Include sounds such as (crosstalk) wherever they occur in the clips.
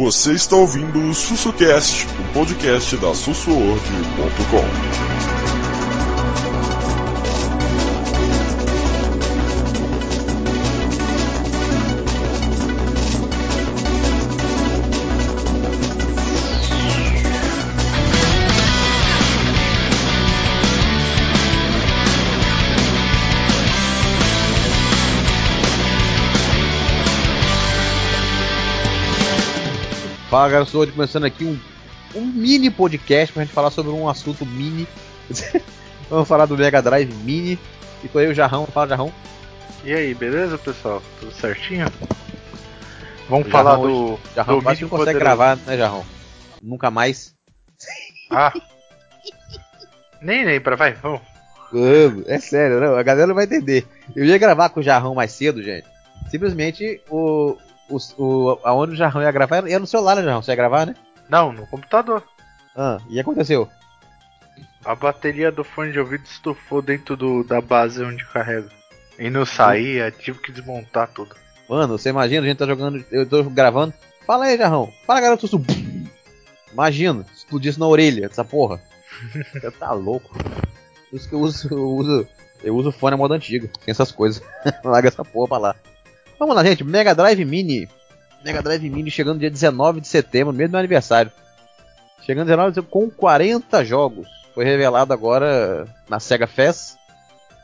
Você está ouvindo o SussuCast, o podcast da sussuorg.com. Fala galera, sou hoje começando aqui um, um mini podcast pra gente falar sobre um assunto mini. (laughs) Vamos falar do Mega Drive Mini. E tô aí o Jarrão, fala Jarrão. E aí, beleza pessoal? Tudo certinho? Vamos O falar Jarrão do. hoje- Jarrão do quase que não consegue Poderoso. gravar, né Jarrão? Nunca mais. Ah! nem lembra, vai, vamos. Vamos, É sério, não, a galera não vai entender. Eu ia gravar com o Jarrão mais cedo, gente. Simplesmente o. o, o aonde o Jarrão ia gravar era no celular, né, Jarrão? Você ia gravar, né? Não, no computador. Ah, e aconteceu? A bateria do fone de ouvido estufou dentro do, da base onde carrega. E não saía, tive que desmontar tudo. Mano, você imagina, a gente tá jogando, eu tô gravando. Fala aí, Jarrão. Fala, garoto. Sussu. Imagina, explodisse na orelha essa porra. (laughs) Você tá louco. Por isso que eu uso, eu uso, eu uso fone a moda antiga, sem essas coisas. (laughs) Larga essa porra pra lá. Vamos lá, gente. Mega Drive Mini. Mega Drive Mini chegando dia 19 de setembro, mesmo meu aniversário. Chegando 19 de setembro com 40 jogos. Foi revelado agora na Sega Fest.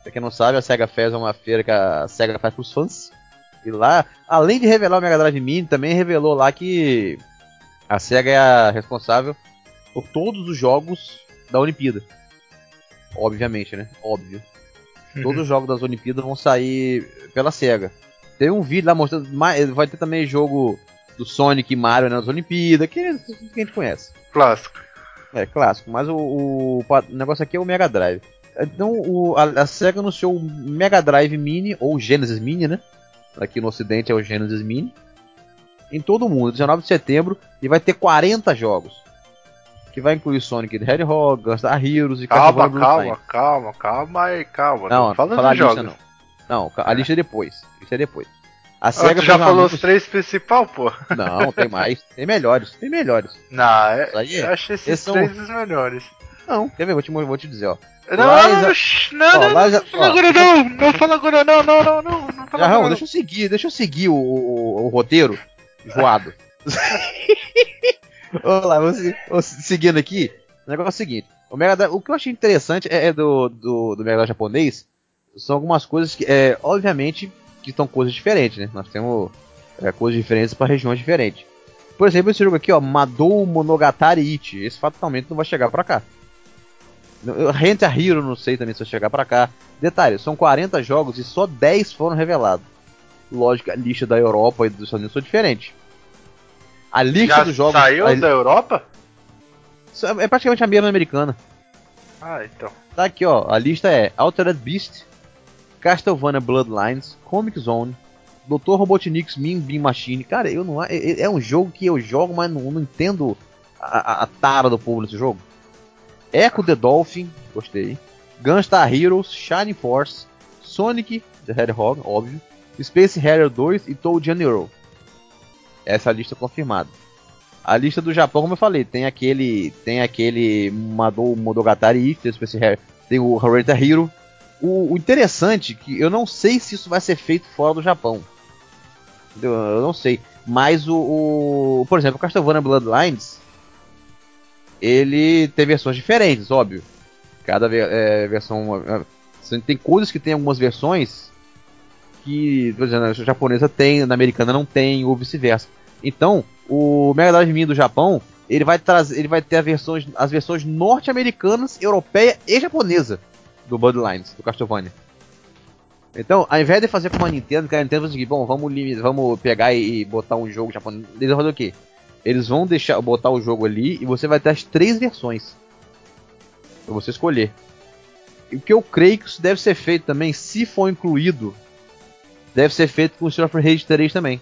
Pra quem não sabe, a Sega Fest é uma feira que a Sega faz pros fãs. E lá, além de revelar o Mega Drive Mini, também revelou lá que a SEGA é a responsável por todos os jogos da Olimpíada. Obviamente, né? Óbvio. Todos os jogos das Olimpíadas vão sair pela SEGA. Tem um vídeo lá mostrando. mais- Vai ter também jogo do Sonic e Mario nas Olimpíadas, que, que a gente conhece. Clássico. É clássico, mas o, o, o negócio aqui é o Mega Drive. Então o, a, a SEGA anunciou o Mega Drive Mini, ou Genesis Mini, né? Aqui no ocidente é o Genesis Mini. Em todo o mundo, 19 de setembro, e vai ter 40 jogos. Que vai incluir Sonic the Hedgehog, Gunstar Heroes e Calma, calma, calma, calma aí, calma. Não, fala falar a dos lista jogos. não. Não, a lista é depois. A lista é depois. A Ah, SEGA já falou os três principal, pô? Não, tem mais. (laughs) Tem melhores, tem melhores. Não, é, aí é- eu achei esses esses são- três os melhores. Não, quer ver? Vou te, vou te dizer, ó. Não, Liza- não, Ó, não, não, Liza- não fala agora não, não fala agora não, não, não, não, não fala Jarrão, agora deixa eu seguir, deixa eu seguir o, o, o roteiro joado. (laughs) Vamos lá, seguindo aqui. O negócio é o seguinte: o, Mega o que eu achei interessante é, é do, do, do Mega japonês são algumas coisas que, é, obviamente, que são coisas diferentes, né? Nós temos é, coisas diferentes para regiões diferentes. Por exemplo, esse jogo aqui, ó, Madou Monogatari Ichi, esse fatalmente não vai chegar pra cá. Rent a Hero, não sei também se vai chegar pra cá. Detalhe, são 40 jogos e só 10 foram revelados. Lógico, a lista da Europa e dos Estados Unidos são diferentes. A lista Já dos jogos saiu a- da Europa? é praticamente a mesma americana. Ah, então. Tá aqui, ó. A lista é Altered Beast, Castlevania Bloodlines, Comic Zone, Dr. Robotnik's Mean Bean Machine. Cara, eu não, é, é um jogo que eu jogo, mas não, não entendo a, a- tara do povo nesse jogo. Echo the Dolphin, gostei. Gunstar Heroes, Shining Force, Sonic the Hedgehog, óbvio. Space Harrier 2 e Toad Hero. Essa é a lista confirmada. A lista do Japão, como eu falei, tem aquele. Tem aquele If, tem o Space Harrier, tem o Renta Hero. O, o interessante é que eu não sei se isso vai ser feito fora do Japão. Eu não sei. Mas o, o- Por exemplo, o Castlevania Bloodlines. Ele tem versões diferentes, óbvio. Cada é, versão. é, tem coisas que tem algumas versões que, por exemplo, a japonesa tem, na americana não tem, ou vice-versa. Então, o Mega Drive Mini do Japão, ele vai trazer, ele vai ter versões, as versões norte-americanas, europeia e japonesa do Bloodlines, do Castlevania. Então, ao invés de fazer como a Nintendo, que a Nintendo faz o bom, vamos, vamos pegar e, botar um jogo japonês, eles vão fazer o quê? Eles vão deixar botar o jogo ali e você vai ter as três versões para você escolher. E o que eu creio que isso deve ser feito também, se for incluído, deve ser feito com o Street of Rage 3 também.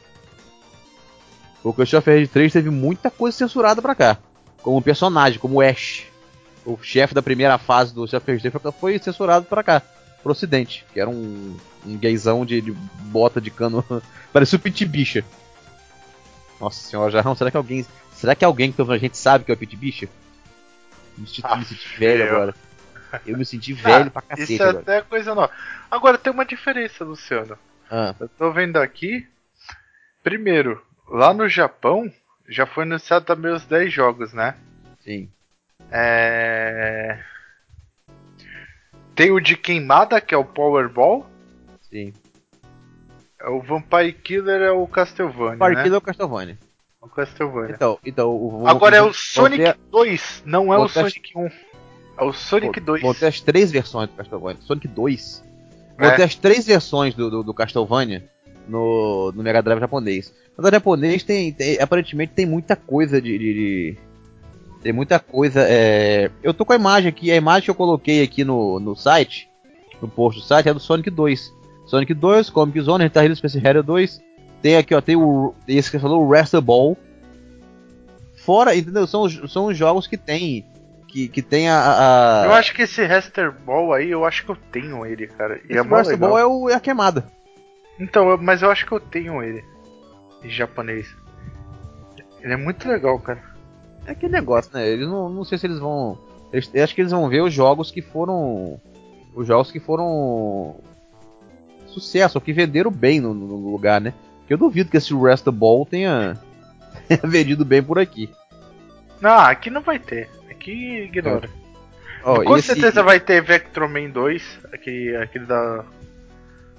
Porque o Street of Rage 3 teve muita coisa censurada pra cá. Como personagem, como Ash. O chefe da primeira fase do 3 foi- foi censurado pra cá. Pro ocidente. Que era um, um gaysão de, de bota de cano. (laughs) Parecia o Pit Bicha. Nossa senhora, Jarrão, será que alguém. Será que alguém que a gente sabe que é o Pete Bicha? Me senti, Ah, me senti velho agora. Eu me senti (laughs) velho Ah, pra cacete Isso é agora. até coisa nova. Agora tem uma diferença, Luciano. Ah, Eu tô vendo aqui. Primeiro, lá no Japão, já foi anunciado também os 10 jogos, né? sim. É... Tem o de queimada, que é o Powerball. Sim. O Vampire Killer é o Castlevania, Parque né? do Castlevania. O Castlevania. Então, então o, Agora é o Sonic ter- 2, não é o ter- Sonic 1. É o Sonic 2. Vão ter as três versões do Castlevania. Sonic 2. Vão É. ter as três versões do, do, do Castlevania no, no Mega Drive japonês. Mas o japonês tem, tem- aparentemente tem muita coisa de, de- de- tem muita coisa. é, Eu tô com a imagem aqui, a imagem que eu coloquei aqui no, no site, no post do site, é do Sonic 2. Sonic 2, Comic Zone, Guitar Hero Space Harrier 2. Tem aqui, ó, tem o. Esse que falou, o Wrestle Ball. Fora, entendeu? São, os- são os jogos que tem. Que, que tem a. a- Eu acho que esse Raster Ball aí, eu acho que eu tenho ele, cara. E Esse é Wrestle. Ball é, o, é a queimada. Então, eu- mas eu acho que eu tenho ele. Em japonês. Ele é muito legal, cara. É aquele negócio, né? Eles não, não sei se eles vão. Eles, eu acho que eles vão ver os jogos que foram. Os jogos que foram. Sucesso, ou que venderam bem no, no lugar, né? Porque eu duvido que esse Rest Ball tenha, (laughs) tenha vendido bem por aqui. Não, aqui não vai ter. Aqui ignora. Ó, Com esse- certeza vai ter Vectroman 2, aquele, aquele da.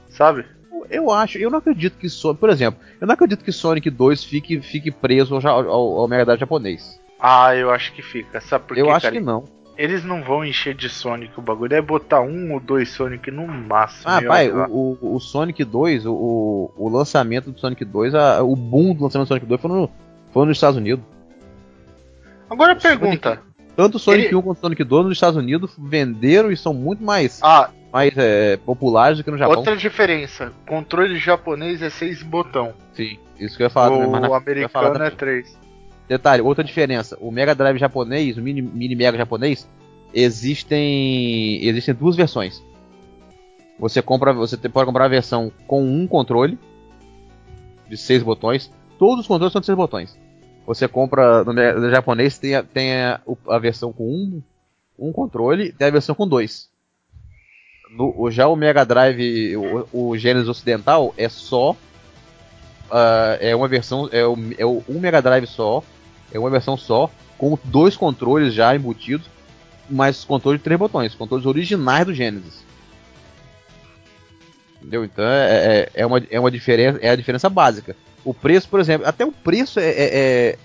Sabe? Eu acho, eu não acredito que Sonic. Por exemplo, eu não acredito que Sonic 2 fique, fique preso ao, ao, ao Mega Drive japonês. Ah, eu acho que fica. Sabe por quê, eu acho cara? que não. Eles não vão encher de Sonic o bagulho. É botar um ou dois Sonic no máximo. Ah, pai, o, o, o Sonic 2, o, o, lançamento do Sonic 2, a- o boom do lançamento do Sonic 2 foi, no, foi nos Estados Unidos. Agora o Sonic- pergunta. Tanto o Sonic Ele- 1 quanto o Sonic 2 nos Estados Unidos venderam e são muito mais, Ah, mais é, populares do que no Japão. outra diferença. Controle japonês é 6 botão. Sim, isso que eu ia falar. o ia falar americano é também. 3. Detalhe, outra diferença. O Mega Drive japonês, o Mini, Mini Mega japonês, existem existem duas versões. Você compra, você pode comprar a versão com um controle de seis botões. Todos os controles são de seis botões. Você compra no, no japonês tem, a, tem a, a versão com um, um controle, tem a versão com dois. No, já o Mega Drive, o, o Genesis ocidental é só ah, é uma versão é, o, é o- um Mega Drive só, é uma versão só com dois controles já embutidos, mas controles de três botões, controles originais do Genesis. Entendeu? Então é, é, é uma, é uma diferença, é a diferença básica. O preço, por exemplo, até o preço é, é, é-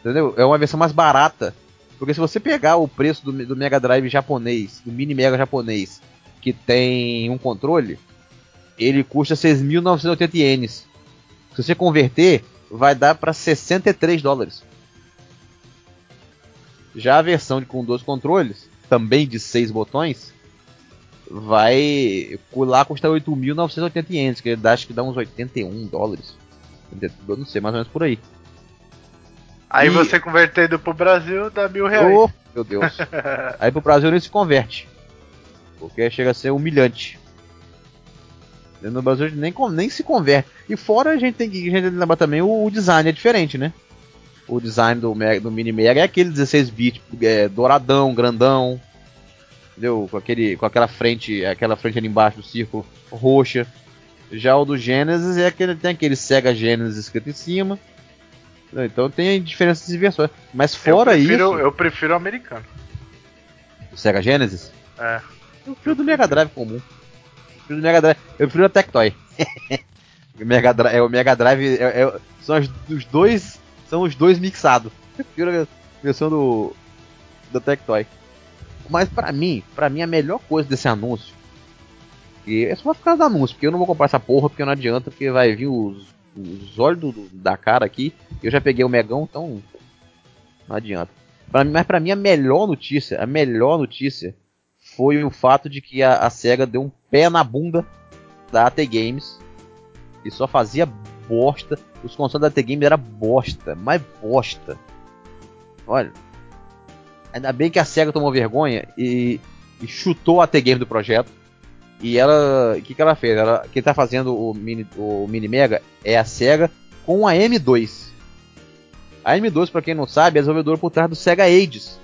entendeu? É uma versão mais barata, porque se você pegar o preço do, do Mega Drive japonês, do Mini Mega japonês, que tem um controle, ele custa 6.980 ienes. Se você converter, vai dar para 63 dólares. Já a versão de, com dois controles, também de seis botões, vai lá custar 8.980 ienes, que dá, acho que dá uns 81 dólares. Eu não sei, mais ou menos por aí. Aí E- você convertendo pro Brasil dá mil reais. Oh, meu Deus. (laughs) Aí pro Brasil nem se converte. Porque chega a ser humilhante. No Brasil a gente nem, nem se converte. E fora a gente tem que, a gente tem que lembrar também o, o design é diferente, né? O design do, Mega- do Mini Mega é aquele 16 bits é, douradão, grandão. Entendeu? Com, aquele, com aquela frente, aquela frente ali embaixo do círculo roxa. Já o do Genesis é aquele, tem aquele Sega Genesis escrito em cima. Então tem diferenças de versões. Mas fora eu prefiro, isso. Eu prefiro o americano. O Sega Genesis? É. Eu prefiro do Mega Drive comum. Prefiro do Mega Drive. Eu prefiro a Tectoy. (laughs) o Mega Drive, é o Mega Drive é- é- são as- os dois são os dois mixados. Eu prefiro a versão do da Tectoy. Mas pra mim, para mim a melhor coisa desse anúncio e é só por causa do anúncio, porque eu não vou comprar essa porra porque não adianta, porque vai vir os, os olhos do- da cara aqui. Eu já peguei o Megão, então não adianta. Pra mim, mas pra mim a melhor notícia, a melhor notícia foi o fato de que a, a SEGA deu um pé na bunda da AT Games e só fazia bosta. Os consoles da AT Games era bosta, mas bosta. Olha, ainda bem que a SEGA tomou vergonha e, e chutou a AT Games do projeto. E ela, o que, que ela fez? Ela, quem tá fazendo o mini, o mini Mega é a SEGA com a M2. A M2, pra quem não sabe, é desenvolvedora por trás do Sega Ages.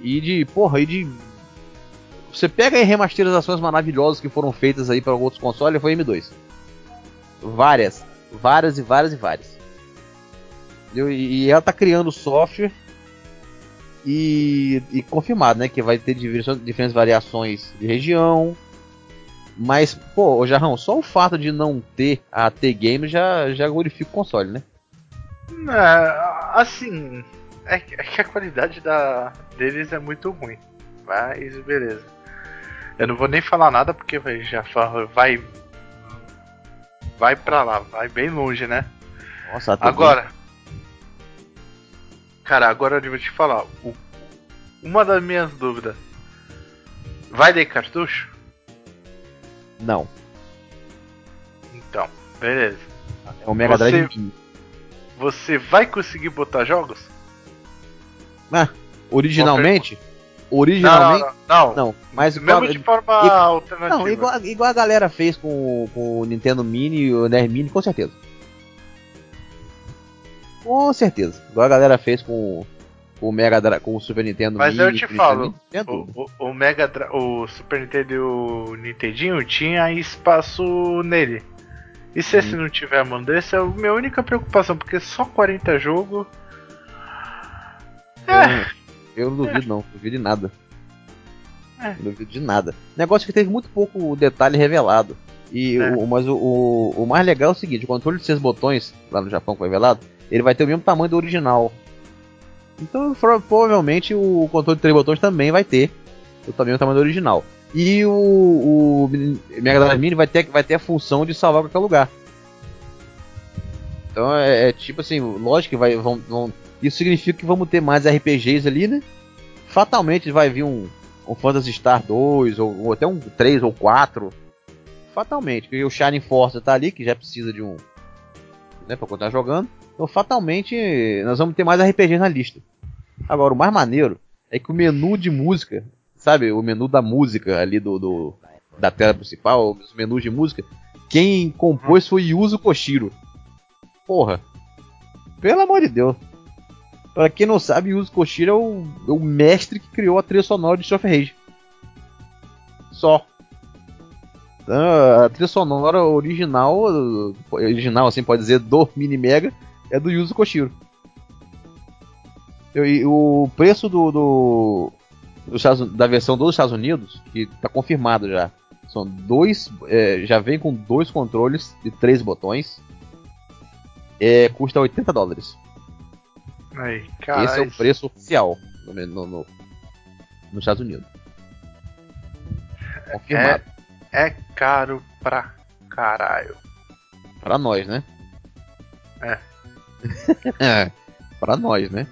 E de, porra, e de. Você pega aí remasterizações maravilhosas que foram feitas aí para outros consoles, foi M2. Várias. Várias e várias e várias. E ela tá criando software e, e confirmado, né? Que vai ter diferentes variações de região. Mas, pô, Jarrão, só o fato de não ter a T-Game já, já glorifica o console, né? É, assim, é, é que a qualidade da, deles é muito ruim. Mas beleza. Eu não vou nem falar nada porque já vai. Vai pra lá, vai bem longe, né? Nossa, Agora, Cara, agora eu vou te falar. O, uma das minhas dúvidas. Vai ter cartucho? Não. Então, beleza. É o Mega você, Drive. Você vai conseguir botar jogos? Ah, originalmente? Originalmente? Não, não, não. não mas mesmo igual, de forma igual, alternativa. Não, igual, igual a galera fez com, com o Nintendo Mini e o NES Mini, com certeza. Com certeza. Igual a galera fez com, com o Mega Dra com o Super Nintendo Mas Mini, eu te falo, o, o, o, Mega Dra o Super Nintendo e o Nintendinho tinha espaço nele. E se hum. esse não tiver mão desse, é a minha única preocupação, porque só 40 jogos. É. Eu não duvido não, duvido de nada. É. Não duvido de nada. Negócio que teve muito pouco detalhe revelado. E é. o, mas o, o, o, mais legal é o seguinte, o controle de seis botões, lá no Japão foi revelado, ele vai ter o mesmo tamanho do original. Então provavelmente o controle de três botões também vai ter o mesmo tamanho do original. E o, o Mega Drive Mini vai ter, vai ter a função de salvar qualquer lugar. Então é, é tipo assim, lógico que vai, vão, vão, isso significa que vamos ter mais RPGs ali, né? Fatalmente vai vir um, um Phantasy Star 2, ou, ou até um 3 ou 4 fatalmente. Porque o Shining Force tá ali, que já precisa de um. Né, pra continuar jogando. Então, fatalmente, nós vamos ter mais RPGs na lista. Agora, o mais maneiro é que o menu de música, sabe? O menu da música ali do, do da tela principal, os menus de música, quem compôs foi Yuzo Koshiro. Porra. Pelo amor de Deus. Pra quem não sabe, Yuzo Koshiro é o, é o mestre que criou a trilha sonora de Street Rage. Só. A trilha sonora original, original assim pode dizer, do Mini Mega é do Yuzo Koshiro. E o preço do, do, do, da versão dos Estados Unidos, que está confirmado já, são dois, é, já vem com dois controles e três botões, é, custa 80 dólares. Aí, Esse é o preço oficial no, no, no, nos Estados Unidos. Confirmado. É é caro pra caralho. Pra nós, né? É. (laughs) é. Pra nós, né?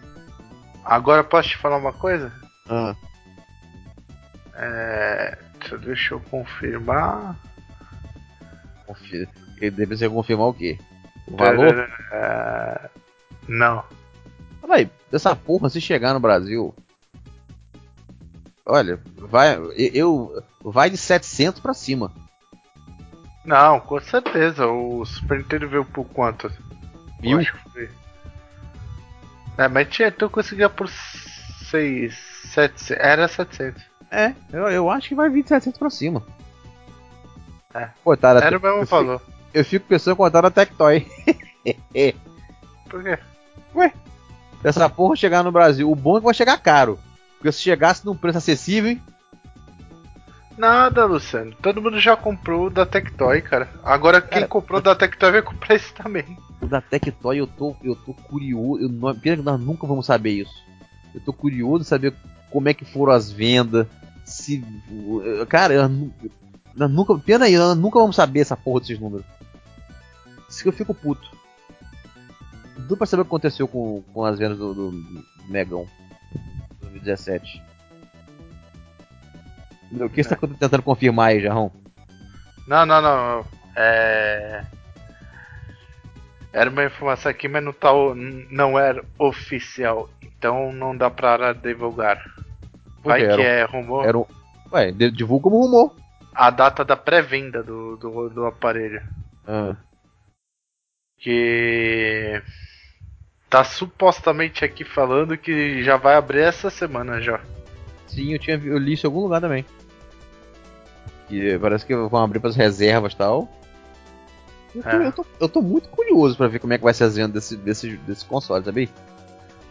Agora posso te falar uma coisa? Ah. É. Deixa eu confirmar. Confira. Deve ser confirmar o quê? O valor? É... Não. Aí, dessa porra, se chegar no Brasil, Olha, vai, eu vai de 700 para cima. Não, com certeza. O Super Nintendo veio por quanto? Mil? É, mas tinha, tu conseguia por 6, 700. Era 700. É, eu, eu acho que vai vir de 700 pra cima. É. Tá, era o mesmo valor. Fico, eu fico pensando tá na Tectoy. (laughs) por quê? Ué, essa porra chegar no Brasil, o bom é que vai chegar caro. Porque se chegasse num preço acessível, hein? Nada, Luciano. Todo mundo já comprou o da Tectoy, cara. Agora quem cara, comprou o da Tectoy vai comprar esse também. O da Tectoy eu tô, eu tô curioso. Eu não, pena que nós nunca vamos saber isso. Eu tô curioso de saber como é que foram as vendas. Se. Cara, eu, eu nunca. Pena aí, nós nunca vamos saber essa porra desses números. Isso que eu fico puto. Tudo pra saber o que aconteceu com, com as vendas do, do Megão. 2017. O que você tá tentando confirmar aí, Jarrão? Não, não, não. É. Era uma informação aqui, mas não, tá, não era oficial. Então não dá pra divulgar. Vai que é rumor. Era um... Ué, divulga como rumor. A data da pré-venda do, do, do aparelho. Ah. Que tá supostamente aqui falando que já vai abrir essa semana já. Sim, eu, tinha, eu li isso em algum lugar também. Que parece que vão abrir pras reservas e tal. Eu tô, É. eu, tô, eu tô muito curioso pra ver como é que vai ser as vendas desse, desse, desse console, sabe?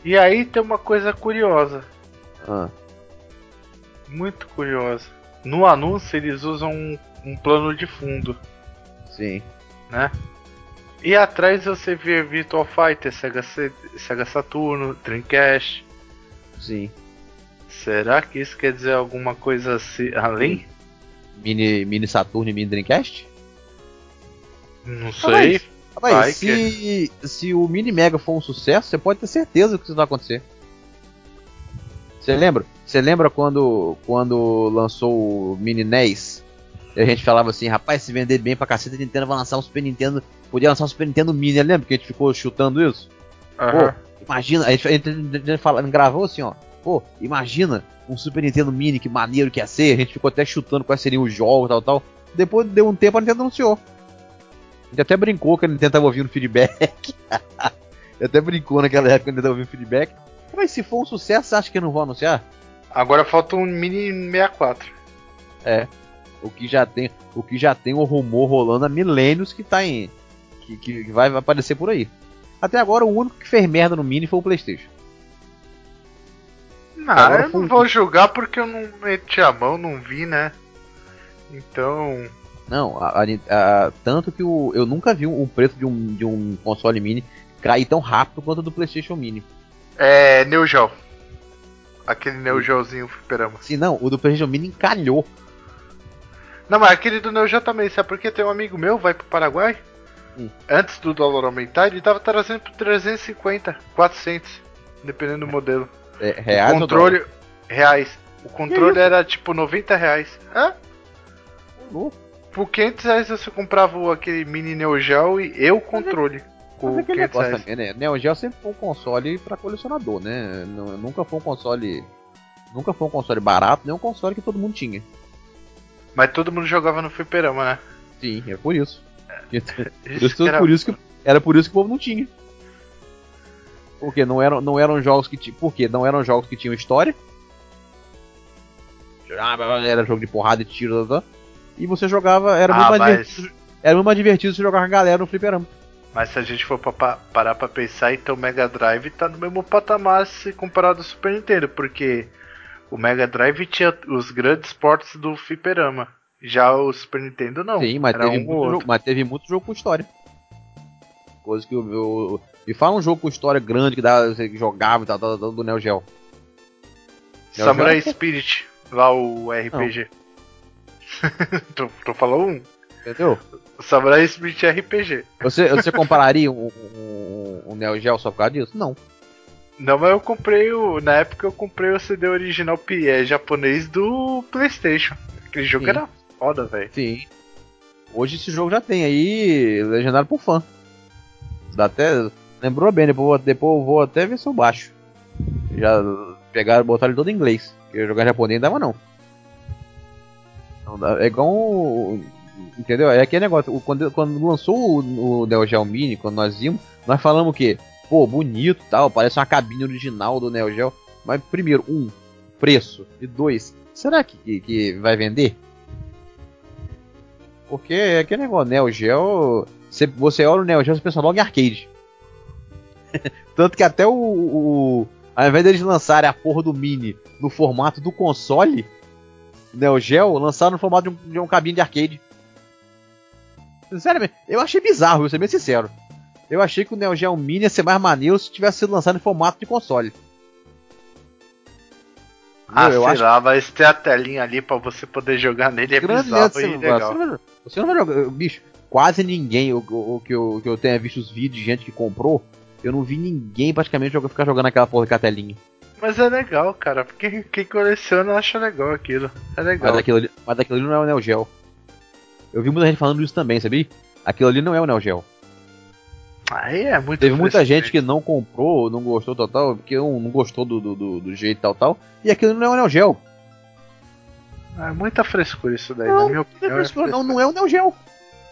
E aí tem uma coisa curiosa, Ah, muito curiosa. No anúncio eles usam um, um plano de fundo, sim. né? E atrás você vê Virtual Fighter, Sega, Sega Saturno, Dreamcast. Sim. Será que isso quer dizer alguma coisa assim, além? Mini, mini Saturn e mini Dreamcast? Não sei. Rapaz, Vai se, se o Mini Mega for um sucesso, você pode ter certeza que isso vai acontecer. Você lembra? Você lembra quando, quando lançou o Mini NES? E a gente falava assim, rapaz, se vender bem pra caceta, a Nintendo vai lançar um Super Nintendo. Podia lançar um Super Nintendo Mini, lembra que a gente ficou chutando isso? Aham. Imagina, a gente, a gente, a gente fala- gravou assim, ó. Pô, imagina um Super Nintendo Mini, que maneiro que ia ser. A gente ficou até chutando quais seriam os jogos tal, tal. Depois deu um tempo, a Nintendo anunciou. A gente até brincou que a Nintendo tava ouvindo feedback. (laughs) até brincou naquela época que a Nintendo tava ouvindo feedback. Mas se for um sucesso, acha que não vão anunciar? Agora falta um Mini 64. É. O que já tem, o que já tem um rumor rolando há milênios que tá em. Que, que vai aparecer por aí. Até agora, o único que fez merda no Mini foi o PlayStation. Não, Agora eu não vou julgar porque eu não meti a mão, não vi, né? Então. Não, a- a- a- tanto que o, eu nunca vi o preço de um, de um console mini cair tão rápido quanto o do PlayStation Mini. É. Neo Geo. Aquele Neo Geozinho fliperama. Se não, o do PlayStation Mini encalhou. Não, mas aquele do Neo Geo também, sabe por quê? Tem um amigo meu, vai pro Paraguai. Hum. Antes do dólar aumentar, ele tava trazendo por 350, 400, dependendo do modelo. É, reais o ou controle. Reais. O controle era tipo 90 reais. Hã? dólar? Por 500 reais você comprava aquele mini Neo Geo e eu o controle. Mas Com é aquele 500 negócio reais. também, né? Neo Geo sempre foi um console pra colecionador, né? Nunca foi um console. Nunca foi um console barato, nem um console que todo mundo tinha. Mas todo mundo jogava no fliperama, né? Sim, é por isso. (laughs) Por Isso era- por isso que era por isso que o povo não tinha. Porque não eram, não eram jogos que tinham. Por quê? Não eram jogos que tinham história. Ah, Era jogo de porrada e tiro, tá, tá. e você jogava, era muito Ah, mais mas, divertido. Era muito mais divertido você jogar com a galera no fliperama. mas se a gente for pa- pa- parar pra pensar, então o Mega Drive tá no mesmo patamar se comparado ao Super Nintendo, porque o Mega Drive tinha os grandes portes do fliperama. Já o Super Nintendo não. Sim, mas Era teve, um muito jogo, mas teve muito jogo com história. Coisa que eu, Me fala um jogo com história grande que dá, você jogava e tal, tal, tal, do Neo Geo. Neo Samurai Geo? Spirit, lá o RPG. tu, tu falou um? Entendeu? Samurai Spirit RPG. Você, você compararia um, um, um Neo Geo só por causa disso? Não. Não, mas eu comprei o. Na época eu comprei o CD original é, japonês do Playstation. Aquele jogo Sim. era foda, velho. Sim. Hoje esse jogo já tem aí, legendário por fã. Dá até. Lembrou bem, depois, eu vou- depois eu vou até ver se eu baixo. Já pegaram, botaram ele todo em inglês. Porque jogar japonês não dava não. Não dá- É igual. um- Entendeu? É aquele negócio. Quando, quando lançou o, o Neo Geo Mini, quando nós vimos, nós falamos o quê? Pô, bonito e tal, parece uma cabine original do Neo Geo. Mas primeiro, um, preço. E dois, será que, que, que vai vender? Porque é aquele negócio, Neo Geo. Você, você olha o Neo Geo, você pensa logo em arcade. (laughs) Tanto que até o, o. Ao invés deles lançarem a porra do Mini no formato do console, Neo Geo lançaram no formato de um, de um cabine de arcade. Sinceramente, eu achei bizarro, vou ser bem sincero. Eu achei que o Neo Geo Mini ia ser mais maneiro se tivesse sido lançado em formato de console. Ah, eu sei acho lá, mas ter a telinha ali pra você poder jogar nele é grande bizarro você, e legal. você não vai- você não vai jogar. Bicho, quase ninguém, o, o- o que, eu, que eu tenha visto os vídeos de gente que comprou, eu não vi ninguém praticamente jogar, ficar jogando aquela porra de cartelinha. Mas é legal, cara. Porque quem coleciona acha legal aquilo. É legal. Mas daquilo, ali, mas daquilo ali não é o Neo Geo. Eu vi muita gente falando isso também, sabia? Aquilo ali não é o Neo Geo. Aí é muito Teve muita frescura. gente que não comprou, não gostou total, porque um não gostou do, do, do, jeito tal tal. E aquilo não é o Neo Geo. É muita frescura isso daí, Não, na minha Não, é opinião. é frescura, não, frescura. não é o Neo Geo.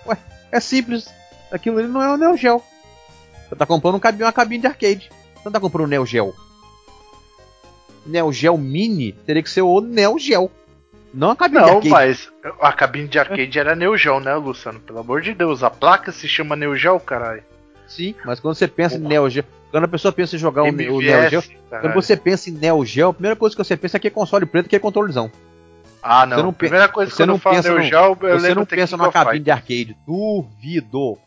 Ué, é simples. Aquilo ali não é o Neo Geo. Você tá comprando um cabine, uma cabine de arcade. Você não tá comprando o Neo Geo. Neo Geo Mini teria que ser o Neo Geo. Não a cabine de Não, arcade. mas a cabine de arcade era Neo Geo, né, Luciano? Pelo amor de Deus, a placa se chama Neo Geo, caralho. Sim, mas quando você pensa em. Neo Geo. Quando a pessoa pensa em jogar o, o Neo Geo. Quando caralho. você pensa em Neo Geo, a primeira coisa que você pensa é que é console preto que é controlezão. Ah, não. você não Primeira coisa você que quando não falo Neo Geo, eu Você lembro não pensa numa cabine de arcade. Duvido.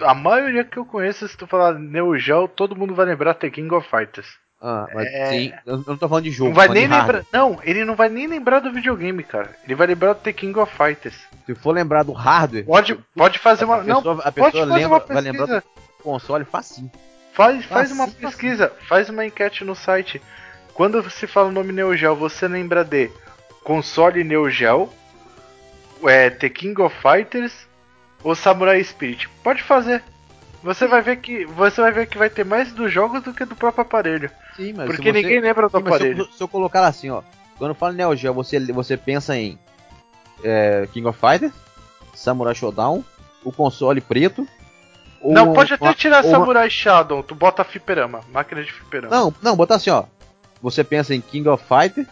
A maioria que eu conheço, se tu falar Neo Geo, todo mundo vai lembrar The King of Fighters. Ah, mas É. sim, eu não tô falando de jogo. não vai nem lembrar. Não, ele não vai nem lembrar do videogame, cara. Ele vai lembrar do The King of Fighters. Se for lembrar do hardware, Pode, pode fazer uma. Não, pessoa, a pode fazer lembra, uma pesquisa. Console facinho. Faz, faz Facinho, uma facinho. pesquisa, faz uma enquete no site. Quando você fala o nome Neo Geo, você lembra de console Neo Geo, é, The King of Fighters ou Samurai Spirit? Pode fazer. Você vai ver que você vai ver que vai ter mais dos jogos do que do próprio aparelho. Sim, mas Porque se você, ninguém lembra do Sim, mas se, aparelho. eu, se eu colocar lá assim, ó. Quando eu falo Neo Geo, você, você pensa em é, King of Fighters, Samurai Showdown, o console preto. Não, pode até uma- tirar uma- Samurai Shadow, tu bota fliperama, máquina de fliperama. Não, não, botar assim, ó. Você pensa em King of Fighters,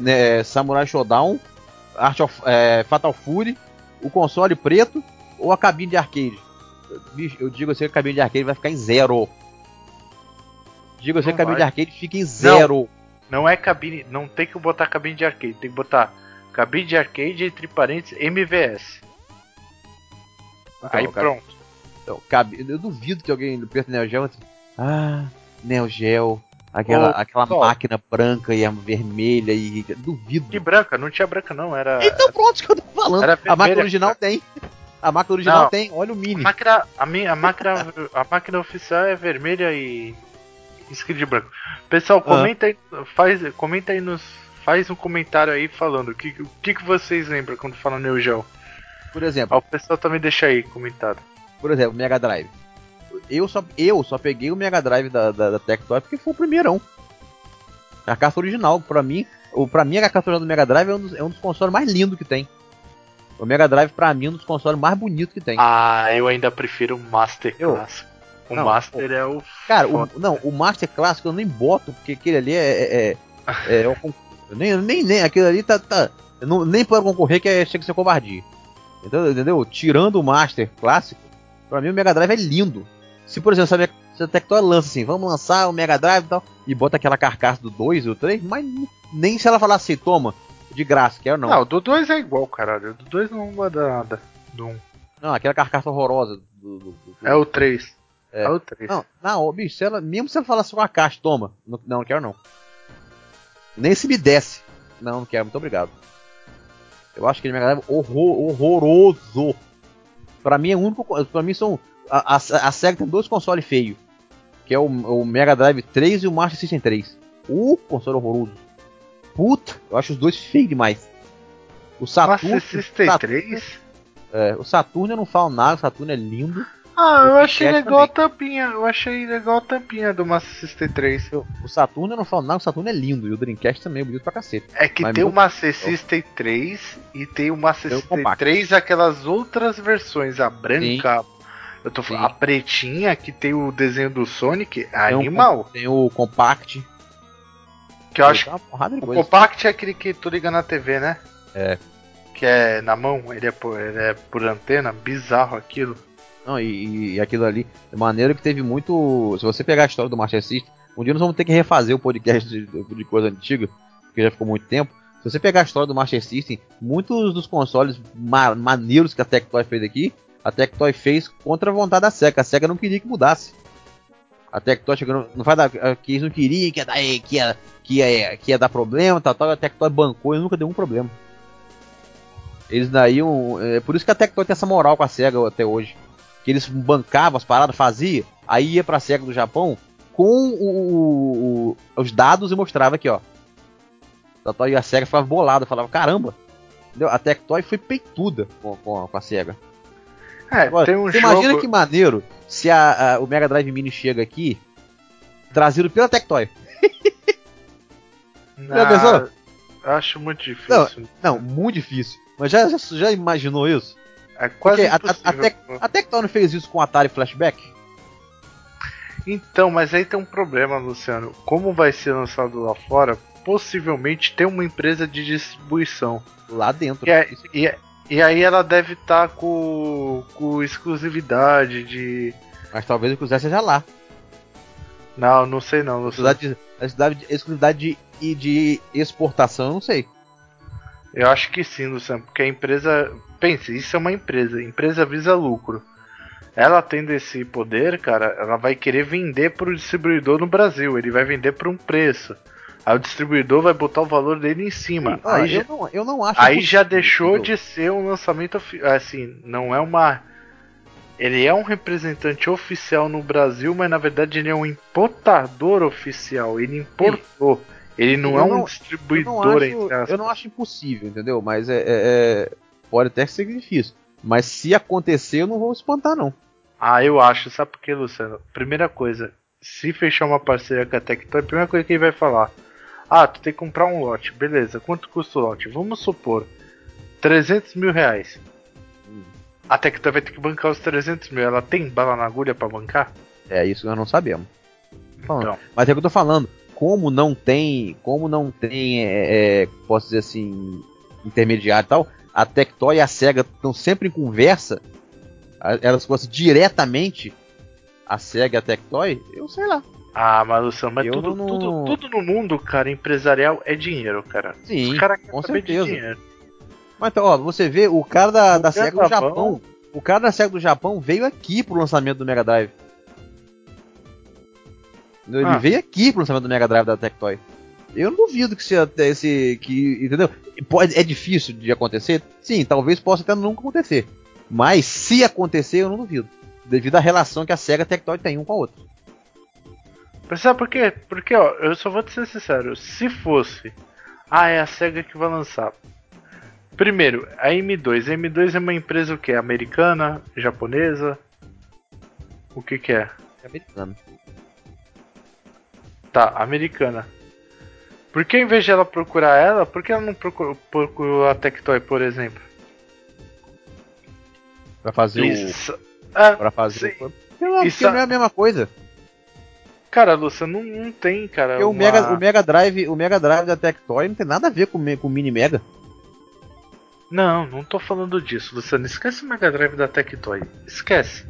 né, Samurai Showdown, Art of, é, Fatal Fury, o console preto ou a cabine de arcade. Bicho, eu digo assim que a cabine de arcade vai ficar em zero. Digo assim Não que a cabine de arcade fica em zero. Não é cabine, não tem que botar cabine de arcade, tem que botar cabine de arcade entre parênteses MVS. Aí Então, cara, pronto. então, cabe- eu duvido que alguém perto do Neo Geo. assim, Ah, Neo Geo, aquela, Ô, aquela máquina branca e a vermelha e. Duvido. Que branca, não tinha branca não, era. Então pronto, que eu tô falando. Era a máquina original tem. A máquina original Não. tem, olha o A mini. máquina, a, minha, a, máquina, a máquina oficial é vermelha e escrito de branco. Pessoal, comenta aí, faz, comenta aí nos, faz um comentário aí falando o que, o que, que vocês lembram quando falam Neo Geo. Por exemplo, o pessoal também deixa aí comentado. por exemplo, Mega Drive. Eu só, eu só peguei o Mega Drive da, da, da Tectoy porque foi o primeirão. A carta original, pra mim, o, pra mim a carta original do Mega Drive é um dos, é um dos consoles mais lindos que tem. O Mega Drive, pra mim, é um dos consoles mais bonitos que tem. Ah, eu ainda prefiro o Master Eu- Clássico. O Não, Master é o. Cara, o, não, o Master Clássico eu nem boto, porque aquele ali é. é, é, é- é o (laughs) nem, nem, nem, aquele ali tá. tá não, nem pode concorrer que é, chega a ser covardia. Entendeu? Entendeu? Tirando o Master Clássico, pra mim o Mega Drive é lindo. Se, por exemplo, se a, minha- se a Tectoy lança assim, vamos lançar o Mega Drive e tal, e bota aquela carcaça do 2 e o 3, mas nem se ela falar assim, toma, de graça, quero não. Não, o do 2 é igual, caralho. O do 2 não muda nada. Do 1. Um. Não, aquela carcaça horrorosa do. do- do- É o 3. É. É, o 3. Não, não, bicho, se ela, mesmo se ela falasse com a caixa, toma. Não, não, não quero não. Nem se me desse. Não, não quero, muito obrigado. Eu acho que ele Mega Drive horror, horroroso. Pra mim é o único. co- Pra mim são. A, a, a SEGA tem dois consoles feios. Que é o, o Mega Drive 3 e o Master System 3. O console horroroso. Puta, eu acho os dois feios demais. O Saturno. Master System 3? é, o Saturno eu não falo nada, o Saturno é lindo. Ah, eu achei legal a tampinha. Eu achei legal a tampinha do Master System 3. O Saturno eu não falo nada, o Saturno é lindo. E o Dreamcast também é bonito pra cacete. É que Mas tem o Master System 3 e tem o Master System compacto. 3, aquelas outras versões. A branca, eu tô falando, Sim. a pretinha que tem o desenho do Sonic, é Tem um animal. Tem o Compact. Que eu acho porrada de O coisa. compact é aquele que tu liga na TV, né? É. Que é na mão, ele é por, ele é por antena, bizarro aquilo. Não, e, e aquilo ali, de maneira que teve muito. Se você pegar a história do Master System, um dia nós vamos ter que refazer o podcast de, de coisa antiga, porque já ficou muito tempo. Se você pegar a história do Master System, muitos dos consoles ma- maneiros que a Tectoy fez aqui, a Tectoy fez contra a vontade da SEGA. A SEGA não queria que mudasse. A Tectoy chegou, não vai dar, que eles não queriam, que ia dar, que ia, que ia, que ia dar problema, tal, tal, a Tectoy bancou e nunca deu um problema. Eles daí, um, é por isso que a Tectoy tem essa moral com a SEGA até hoje. Que eles bancavam as paradas, fazia, aí ia pra SEGA do Japão com o- o- os dados e mostrava aqui, ó. A Tectoy e a SEGA ficava bolada, falava, caramba, entendeu? a Tectoy foi peituda com, com, com a SEGA. É, Agora, tem um jogo. imagina que maneiro se a- a- o Mega Drive Mini chega aqui, trazido pela Tectoy. (laughs) Ah, Acho muito difícil. Não, muito difícil. Mas já, já, já imaginou isso? É quase Porque a- a- impossível. a Tec- A Tectoy não fez isso com o Atari Flashback? Então, mas aí tem um problema, Luciano. Como vai ser lançado lá fora, possivelmente tem uma empresa de distribuição. Lá dentro. E, é, e, é, e aí ela deve estar tá com, com exclusividade de. Mas talvez o Cruzeiro seja lá. Não, não sei não, Luciano. Exclusividade de, exclusividade de, de exportação, eu não sei. Eu acho que sim, Luciano, porque a empresa. Pense, isso é uma empresa. A empresa visa lucro. Ela tendo esse poder, cara, ela vai querer vender para o distribuidor no Brasil. Ele vai vender por um preço. Aí o distribuidor vai botar o valor dele em cima. Sim, aí eu, já, não, eu não acho. Aí já deixou de ser um lançamento assim, não é uma. Ele é um representante oficial no Brasil, mas na verdade ele é um importador oficial. Ele importou. Sim. Ele não eu é um não, distribuidor. Eu não, acho, eu não acho impossível, entendeu? Mas é, é, é, pode até ser difícil. Mas se acontecer, eu não vou espantar, não. Ah, eu acho. Sabe por quê, Luciano? Primeira coisa, se fechar uma parceria com a Tectoy, a primeira coisa que ele vai falar: Ah, tu tem que comprar um lote. Beleza, quanto custa o lote? Vamos supor, 300 mil reais. Hum. A Tectoy vai ter que bancar os 300 mil. Ela tem bala na agulha para bancar? É isso que nós não sabemos. Então. Mas é o que eu tô falando como não tem, como não tem, é, é, posso dizer assim, intermediário e tal, a Tectoy e a Sega estão sempre em conversa, elas fossem diretamente a Sega e a Tectoy, eu sei lá. Ah, mas Luciano, mas tudo, não... tudo, tudo, no mundo, cara, empresarial é dinheiro, cara. Sim, Os cara com certeza. dinheiro. Mas então, ó, você vê, o cara da, da Sega do Japão, o cara da Sega do Japão veio aqui pro lançamento do Mega Drive. Ele ah. veio aqui pro lançamento do Mega Drive da Tectoy. Eu não duvido que se esse que entendeu? Pode, é difícil de acontecer? Sim, talvez possa até nunca acontecer. Mas se acontecer, eu não duvido, devido à relação que a Sega e a Tectoy tem um com a outra. Mas sabe por quê? Porque ó, eu só vou te ser sincero, se fosse ah, é a Sega que vai lançar. Primeiro, a M2. A M2 é uma empresa o que? Americana? Japonesa? O que que é? É americana. Tá, americana. Por que em vez de ela procurar ela, por que ela não procurou, procurou a Tectoy, por exemplo? Pra fazer Isso. o. É, pra fazer sim. Isso não é a mesma coisa. Cara, Lúcia, não, não tem, cara. Uma... o, Mega, o Mega Drive, o Mega Drive da Tectoy não tem nada a ver com, com o Mini Mega. Não, não tô falando disso, Luciano. Esquece o Mega Drive da Tectoy. Esquece.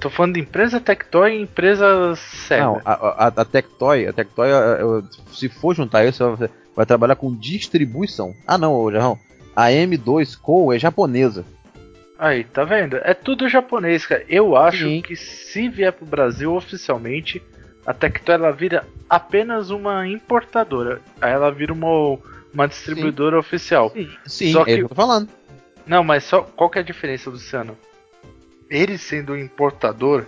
Tô falando de empresa Tectoy e empresa Sega. Não, a, a, a Tectoy, a Tectoy, se for juntar isso, vai, vai trabalhar com distribuição. Ah não, Jarrão. A M2 Co é japonesa. Aí, tá vendo? É tudo japonês, cara. Eu acho Sim. que se vier pro Brasil oficialmente, a Tectoy ela vira apenas uma importadora. Aí ela vira uma, uma distribuidora Sim. oficial. Sim, Sim só é que... eu tô falando. Não, mas só qual que é a diferença, Luciano? Ele sendo importador,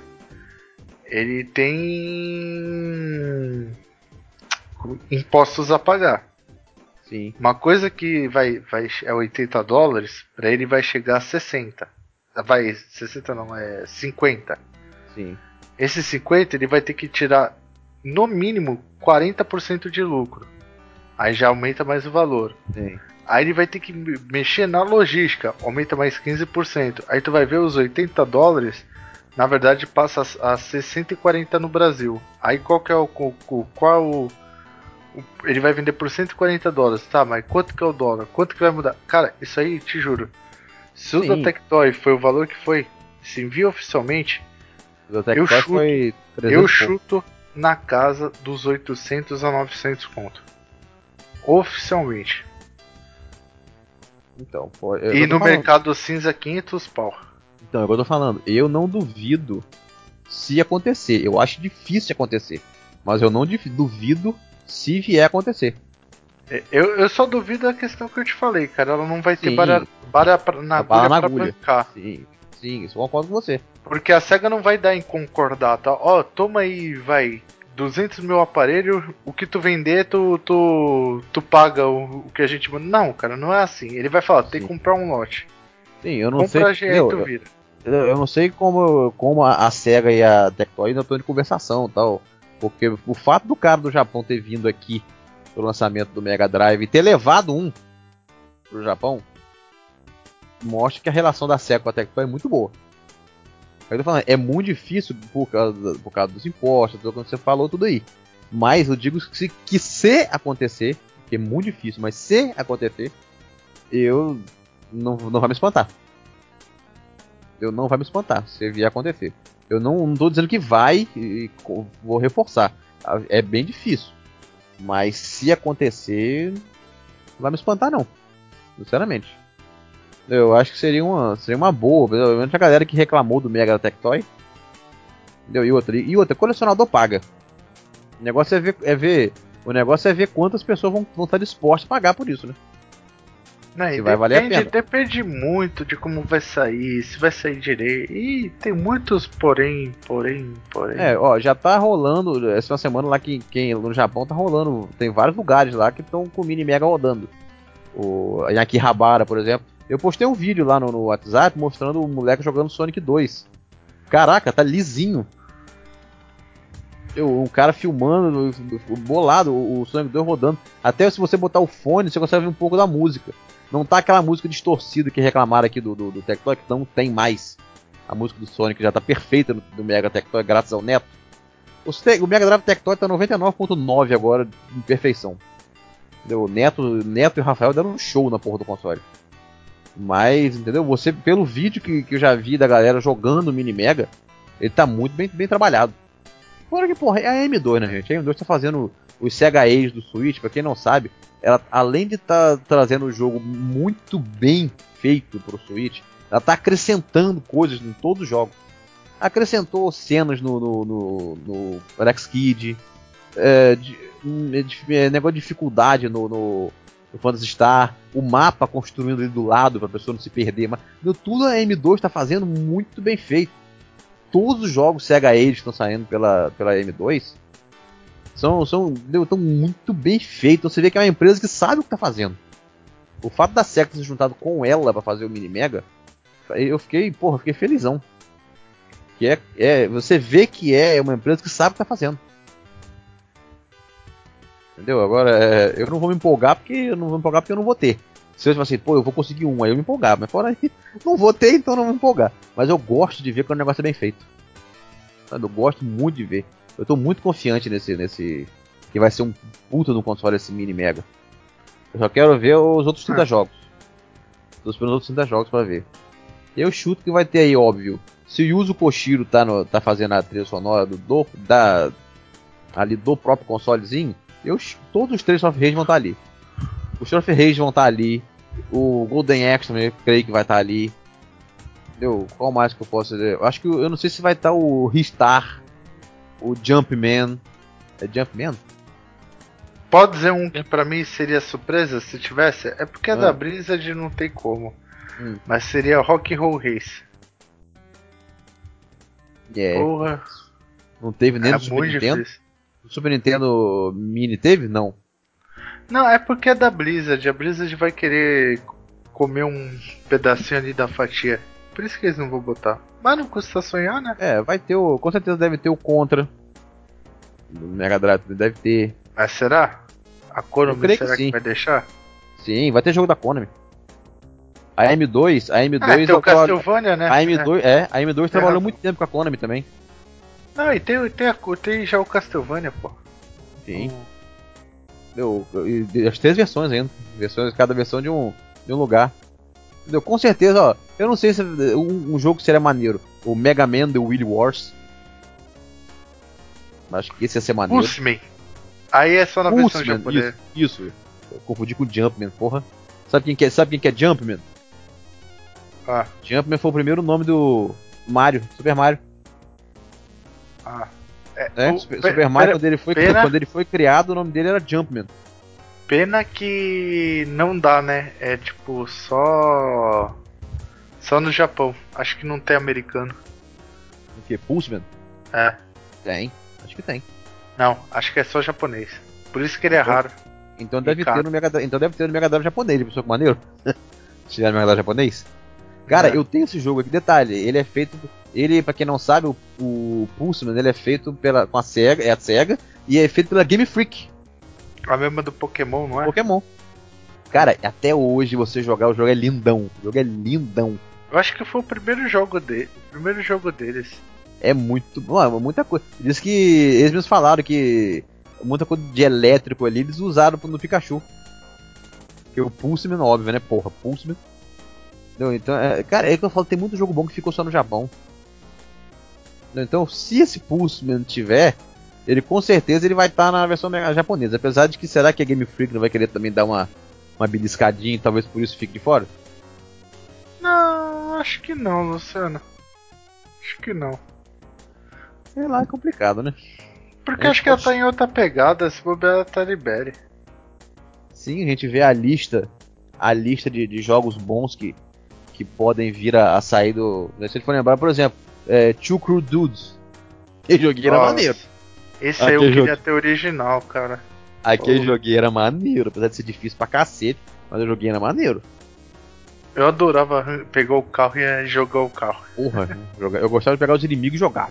ele tem impostos a pagar. Sim. Uma coisa que vai, vai é 80 dólares, para ele vai chegar a 60. Vai, 60 não, é 50. Sim. Esse 50 ele vai ter que tirar no mínimo 40% de lucro. Aí já aumenta mais o valor. Sim. Aí ele vai ter que mexer na logística, aumenta mais 15%. Aí tu vai ver os 80 dólares, na verdade passa a 60 no Brasil. Aí qual que é o, qual o, o, ele vai vender por 140 dólares, tá? Mas quanto que é o dólar? Quanto que vai mudar? Cara, isso aí te juro. Se o da Tectoy foi o valor que foi, se envia oficialmente, eu chuto, eu chuto na casa dos 800 a 900 pontos. Oficialmente. Então, E no falando. mercado cinza 500 pau. Então, é o que eu tô falando. Eu não duvido se acontecer. Eu acho difícil acontecer. Mas eu não duvido se vier acontecer. É, eu, eu só duvido a questão que eu te falei, cara. Ela não vai ter barra, barra na barra agulha pra agulha. bancar. Sim, sim, isso eu concordo com você. Porque a SEGA não vai dar em concordar, tá? Ó, oh, toma aí, vai, 200 mil aparelhos, o que tu vender, tu, tu, tu paga o, o que a gente manda. Não, cara, não é assim. Ele vai falar, tem que comprar um lote. Sim, eu não Compra sei. eu, tu vira. Eu, eu, não sei como, como a, a SEGA e a Tectoy ainda estão de conversação tal. Porque o fato do cara do Japão ter vindo aqui pro lançamento do Mega Drive e ter levado um pro Japão mostra que a relação da SEGA com a Tectoy é muito boa. Eu tô falando, é muito difícil por causa, por causa dos impostos, tudo que você falou, tudo aí. Mas eu digo que se, que se acontecer, que é muito difícil, mas se acontecer, eu não, não vai me espantar. Eu não vai me espantar se vier acontecer. Eu não, não tô dizendo que vai e vou reforçar. É bem difícil. Mas se acontecer, não vai me espantar não. Sinceramente. Eu acho que seria uma, seria uma boa, pelo menos a galera que reclamou do Mega Tectoy. Entendeu? E outra, e outra, colecionador paga. O negócio é ver, é ver, o negócio é ver quantas pessoas vão, vão estar dispostas a pagar por isso, né? Não, se vai valer a pena. Depende muito de como vai sair, se vai sair direito. E tem muitos porém, porém, porém. É, ó, já tá rolando, essa semana lá que no Japão tá rolando, tem vários lugares lá que estão com o Mini Mega rodando. O em Akihabara, por exemplo, eu postei um vídeo lá no, no WhatsApp mostrando o moleque jogando Sonic 2. Caraca, tá lisinho. Eu, o cara filmando, bolado, o Sonic 2 rodando. Até se você botar o fone, você consegue ver um pouco da música. Não tá aquela música distorcida que reclamaram aqui do, do, do Tectoy, que não tem mais. A música do Sonic já tá perfeita no, do Mega Tectoy, graças ao Neto. O, o Mega Drive Tectoy tá 99.9 agora, em perfeição. O Neto, Neto e o Rafael deram um show na porra do console. Mas, entendeu? Você, pelo vídeo que, que eu já vi da galera jogando o Mini Mega, ele tá muito bem, bem trabalhado. Fora que, porra, é a M2, né, gente? A M2 tá fazendo os Age do Switch, pra quem não sabe, ela, além de tá trazendo o jogo muito bem feito pro Switch, ela tá acrescentando coisas em todos os jogos. Acrescentou cenas no, no, no, no Kid, é, de, de, é, negócio de dificuldade no, no no Phantasy Star, o mapa construindo ali do lado para a pessoa não se perder. Mas meu, tudo a M2 está fazendo muito bem feito. Todos os jogos Sega Age que estão saindo pela, pela M2 são, são estão muito bem feitos. Você vê que é uma empresa que sabe o que está fazendo. O fato da Sega se juntado com ela para fazer o Mini Mega, eu fiquei, porra, fiquei felizão. Que é, é, você vê que é uma empresa que sabe o que está fazendo. Entendeu? Agora, é, eu não vou me empolgar porque eu não vou me empolgar porque eu não vou ter. Se eu assim, pô, eu vou conseguir um, aí eu me empolgar, mas fora aí, (laughs) não vou ter, então não vou me empolgar. Mas eu gosto de ver quando o negócio é bem feito. Sabe? Eu gosto muito de ver. Eu tô muito confiante nesse. nesse que vai ser um puta no console esse mini mega. Eu só quero ver os outros 30 ah. jogos. Tô esperando os outros 30 jogos para ver. Eu chuto que vai ter aí, óbvio. Se o Yuzo Koshiro tá, no, tá fazendo a trilha sonora do, do da, ali do próprio consolezinho, eu, todos os três Trophy Rage vão estar ali. Os Trophy Rage vão estar ali. O Golden Axe também, eu creio que vai estar ali. Entendeu? Qual mais que eu posso dizer? Eu acho que eu não sei se vai estar o Ristar, o Jumpman. É Jumpman? Pode dizer um que pra mim seria surpresa se tivesse? É porque é ah. da Blizzard não tem como. Hum. Mas seria Rock Roll Race. É. Porra. Não teve nem é no Super Nintendo? Difícil. Super Nintendo Mini teve? Não. Não, é porque é da Blizzard. A Blizzard vai querer comer um pedacinho ali da fatia. Por isso que eles não vão botar. Mas não custa sonhar, né? É, vai ter o. Com certeza deve ter o Contra. No Mega Drive deve ter. Mas será? A Konami será que, que, vai deixar? Sim, vai ter jogo da Konami. A M2, a M2 ah, tem o Castlevania, né? A M2, é, é a M2 é. trabalhou muito tempo com a Konami também. Não, e tem, tem, tem já o Castlevania, pô. Sim. Deu, as três versões ainda. Versões, cada versão de um, de um lugar. Entendeu? Com certeza, ó. Eu não sei se um, um jogo seria maneiro. O Mega Man The Willy Wars. Acho que esse ia ser maneiro. Pulseman. Aí é só na versão japonesa. Isso, isso. Eu confundi com Jumpman, porra. Sabe quem que é, sabe quem que é Jumpman? Ah. Jumpman foi o primeiro nome do Mario, Super Mario. Ah. É, é o, Super Mario, quando, ele foi, pena, quando ele foi criado, o nome dele era Jumpman. Pena que não dá, né? É tipo, só. Só no Japão. Acho que não tem americano. O que? Pulseman? É. Tem, acho que tem. Não, acho que é só japonês. Por isso que ele é então, raro. Então deve, ter no Mega, então deve ter no Mega Drive japonês, pessoal que maneiro. (laughs) Se tiver no Mega Drive japonês. Cara, é. eu tenho esse jogo aqui. Detalhe, ele é feito ele, para quem não sabe, o, o Pulseman ele é feito pela, com a SEGA, é a SEGA, e é feito pela Game Freak. A mesma do Pokémon, não é? Pokémon. Cara, até hoje você jogar o jogo é lindão. O jogo é lindão. Eu acho que foi o primeiro jogo dele. O primeiro jogo deles. É muito. Mano, muita coisa. Diz que. Eles mesmos falaram que. Muita coisa de elétrico ali eles usaram no Pikachu. Que o Pulseman, óbvio, né? Porra, Pulseman. Entendeu? Então, é, cara, é que eu falo, tem muito jogo bom que ficou só no Japão. Entendeu? Então, se esse Pulseman tiver, ele com certeza ele vai estar tá na versão japonesa. Apesar de que será que a Game Freak não vai querer também dar uma, uma beliscadinha e talvez por isso fique de fora? Não, acho que não, Luciano. Acho que não. Sei lá, é complicado, né? Porque acho que ela tá em outra pegada, se bobear ela tá libere. Sim, a gente vê a lista, a lista de, de jogos bons que, que podem vir a, a sair do. Se a gente for lembrar, por exemplo, é, Two Crew Dudes. Que joguinho era maneiro. Esse aí eu queria jogo... ter original, cara. Aquele oh. joguinho era maneiro, apesar de ser difícil pra cacete, mas o joguinho era maneiro. Eu adorava pegar o carro e jogar o carro. Porra, (laughs) eu gostava de pegar os inimigos e jogar.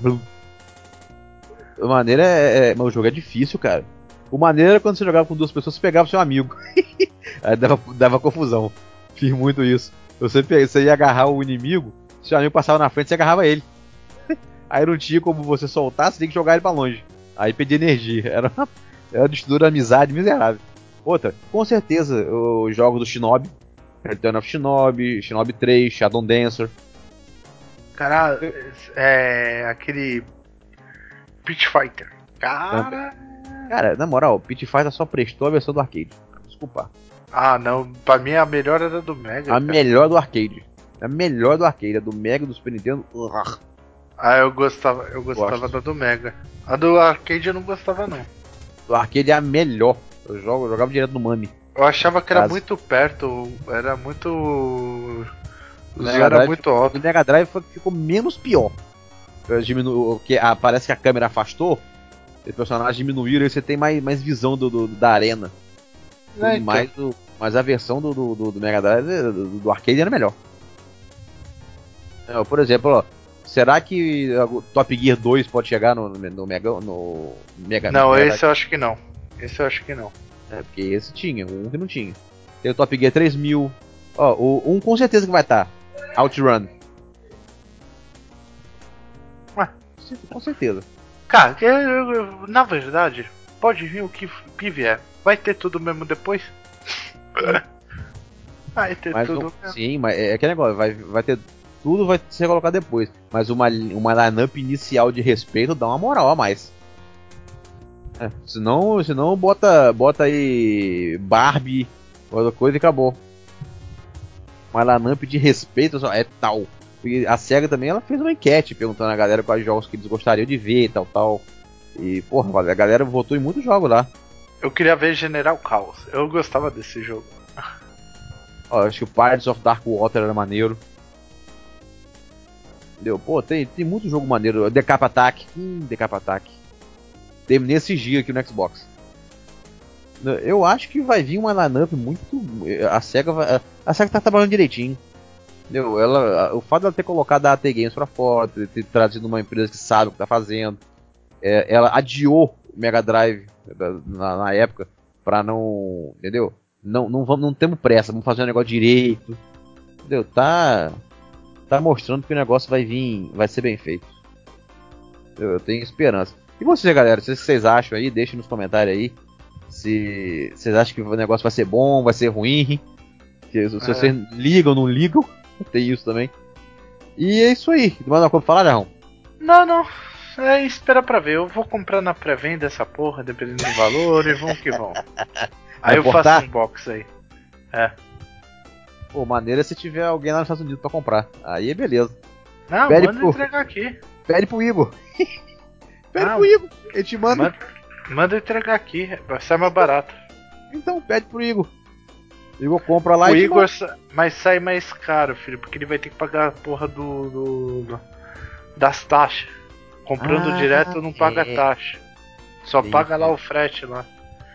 A maneira é, é. Mas o jogo é difícil, cara. O maneiro era quando você jogava com duas pessoas, você pegava o seu amigo. (laughs) Aí dava, dava confusão. Fiz muito isso. Você, você ia agarrar o inimigo, seu amigo passava na frente, você agarrava ele. (laughs) Aí não tinha como você soltar, você tem que jogar ele pra longe. Aí pedia energia. Era uma, era uma destruidora amizade miserável. Outra, com certeza, os jogos do Shinobi. Return of Shinobi, Shinobi 3, Shadow Dancer. Cara, é. aquele. Pit Fighter. Cara. Cara, na moral, Pit Fighter só prestou a versão do arcade. Desculpa. Ah, não. Pra mim a melhor era do Mega. A cara. melhor do arcade. A melhor do arcade. A do Mega do Super Nintendo. Ah, eu gostava, eu gostava Gosto. da do Mega. A do arcade eu não gostava não. Do arcade é a melhor. Eu, jogo, eu jogava direto no Mami. Eu achava que era muito perto, era muito. O era Drive, muito alto. O Mega Drive ficou menos pior. Diminu... Que, ah, parece que a câmera afastou. Os personagens diminuíram e você tem mais, mais visão do, do da arena. É, então. mais do, mas a versão do, do, do Mega Drive do, do, arcade era melhor. É, por exemplo, ó, Será que o Top Gear 2 pode chegar no, no Mega. No Mega não, Mega esse eu acho que não. Esse eu acho que não. É, porque esse tinha, um que não tinha. Tem o Top Gear 3000. Ó, o, um com certeza que vai estar. Tá. Outrun. Ué, com certeza. Cara, na verdade, pode vir o que, que vier. Vai ter tudo mesmo depois? (laughs) vai ter mas tudo. Não, sim, mas é aquele negócio, vai, vai ter tudo vai ser colocado depois. Mas uma, uma lineup inicial de respeito dá uma moral a mais. É, senão, senão bota, bota aí Barbie, outra coisa e acabou. Uma lineup de respeito só é tal. E a SEGA também ela fez uma enquete perguntando a galera quais jogos que eles gostariam de ver e tal, tal. E, porra, a galera votou em muitos jogos lá. Eu queria ver General Chaos. Eu gostava desse jogo. Ó, acho que o Pirates of Dark Water era maneiro. Entendeu? Pô, tem, tem muito jogo maneiro. Decapa Attack. Hum, Decapa Attack. Terminei esses dias aqui no Xbox. Eu acho que vai vir uma lineup muito. A SEGA vai, A SEGA tá trabalhando direitinho. Entendeu? Ela, o fato dela ter colocado a AT Games pra fora, ter, ter trazido uma empresa que sabe o que tá fazendo. É, ela adiou o Mega Drive na, na, época pra não. Entendeu? Não, não, vamos, não temos pressa, vamos fazer um negócio direito. Entendeu? Tá tá mostrando que o negócio vai vir, vai ser bem feito. Eu, eu tenho esperança. E vocês, galera, o que vocês acham aí? Deixem nos comentários aí. Se vocês acham que o negócio vai ser bom, vai ser ruim. Se, se é. vocês ligam ou não ligam. (laughs) Tem isso também. E é isso aí. Mais alguma coisa pra falar, Jarrão? Não, não. É espera pra ver. Eu vou comprar na pré-venda essa porra, dependendo do valor, e vamos que vamos. (laughs) Aí eu faço um box aí. É. Pô, maneira se tiver alguém lá nos Estados Unidos pra comprar. Aí é beleza. Não, Pede manda pro... entregar aqui. Pede pro Igor. (laughs) pede pro Igor. Ele te manda. manda. Manda entregar aqui, vai ser mais barato. Então, pede pro Igor. O Igor compra lá o e. O Igor, sa... mas sai mais caro, filho, porque ele vai ter que pagar a porra do. do, do das taxas. Comprando ah, direto não paga é. taxa. Só Sim, paga lá o frete lá.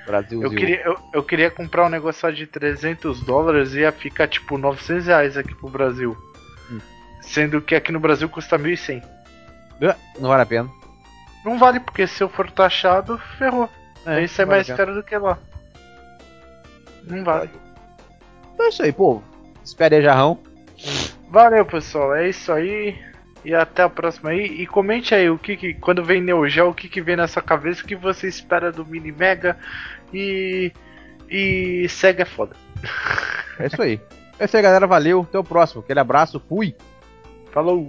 Brasil. Eu queria, eu, eu, queria comprar um negócio de 300 dólares e ia ficar tipo 900 reais aqui pro Brasil. Hum. Sendo que aqui no Brasil custa 1.100. Não vale a pena. Não vale, porque se eu for taxado, ferrou. É, isso é mais caro do que lá. Não vale. É isso aí, povo. Espere aí, jarrão. Valeu, pessoal. É isso aí. E até a próxima aí. E comente aí o que, que quando vem Neo Geo, o que, que vem na sua cabeça, o que você espera do Mini Mega. E. E Sega é foda. É isso aí. É isso aí, galera. Valeu. Até o próximo. Aquele abraço. Fui. Falou.